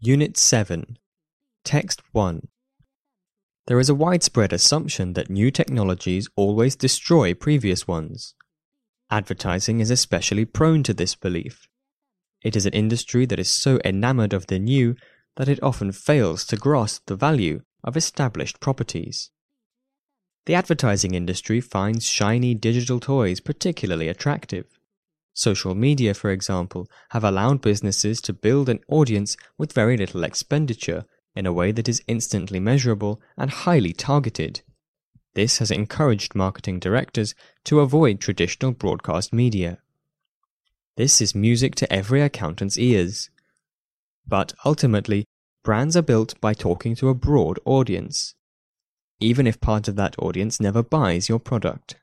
Unit 7 Text 1 There is a widespread assumption that new technologies always destroy previous ones. Advertising is especially prone to this belief. It is an industry that is so enamored of the new that it often fails to grasp the value of established properties. The advertising industry finds shiny digital toys particularly attractive. Social media, for example, have allowed businesses to build an audience with very little expenditure in a way that is instantly measurable and highly targeted. This has encouraged marketing directors to avoid traditional broadcast media. This is music to every accountant's ears. But ultimately, brands are built by talking to a broad audience, even if part of that audience never buys your product.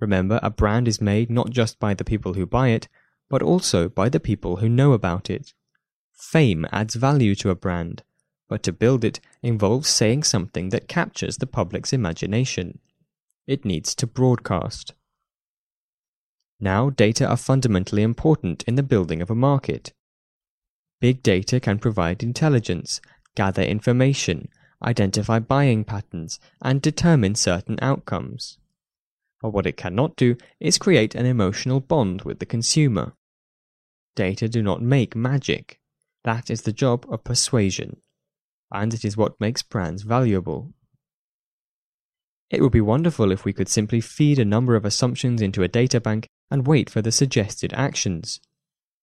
Remember, a brand is made not just by the people who buy it, but also by the people who know about it. Fame adds value to a brand, but to build it involves saying something that captures the public's imagination. It needs to broadcast. Now, data are fundamentally important in the building of a market. Big data can provide intelligence, gather information, identify buying patterns, and determine certain outcomes. But what it cannot do is create an emotional bond with the consumer. Data do not make magic. That is the job of persuasion, and it is what makes brands valuable. It would be wonderful if we could simply feed a number of assumptions into a data bank and wait for the suggested actions.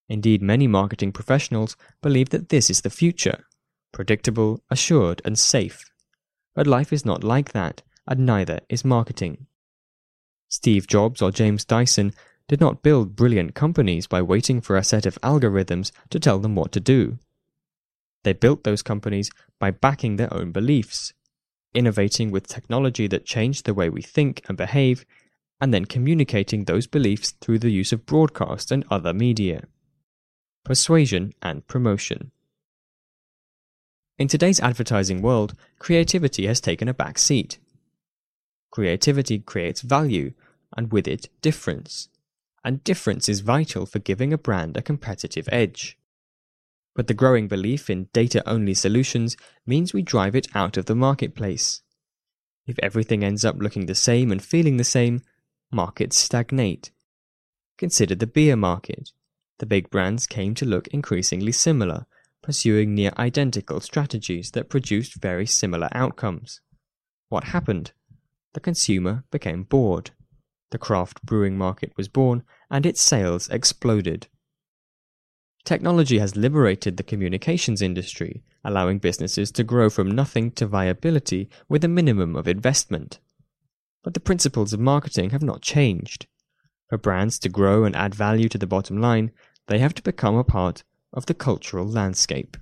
Indeed, many marketing professionals believe that this is the future predictable, assured, and safe. But life is not like that, and neither is marketing. Steve Jobs or James Dyson did not build brilliant companies by waiting for a set of algorithms to tell them what to do. They built those companies by backing their own beliefs, innovating with technology that changed the way we think and behave, and then communicating those beliefs through the use of broadcast and other media. Persuasion and promotion. In today's advertising world, creativity has taken a back seat. Creativity creates value, and with it, difference. And difference is vital for giving a brand a competitive edge. But the growing belief in data only solutions means we drive it out of the marketplace. If everything ends up looking the same and feeling the same, markets stagnate. Consider the beer market. The big brands came to look increasingly similar, pursuing near identical strategies that produced very similar outcomes. What happened? The consumer became bored. The craft brewing market was born, and its sales exploded. Technology has liberated the communications industry, allowing businesses to grow from nothing to viability with a minimum of investment. But the principles of marketing have not changed. For brands to grow and add value to the bottom line, they have to become a part of the cultural landscape.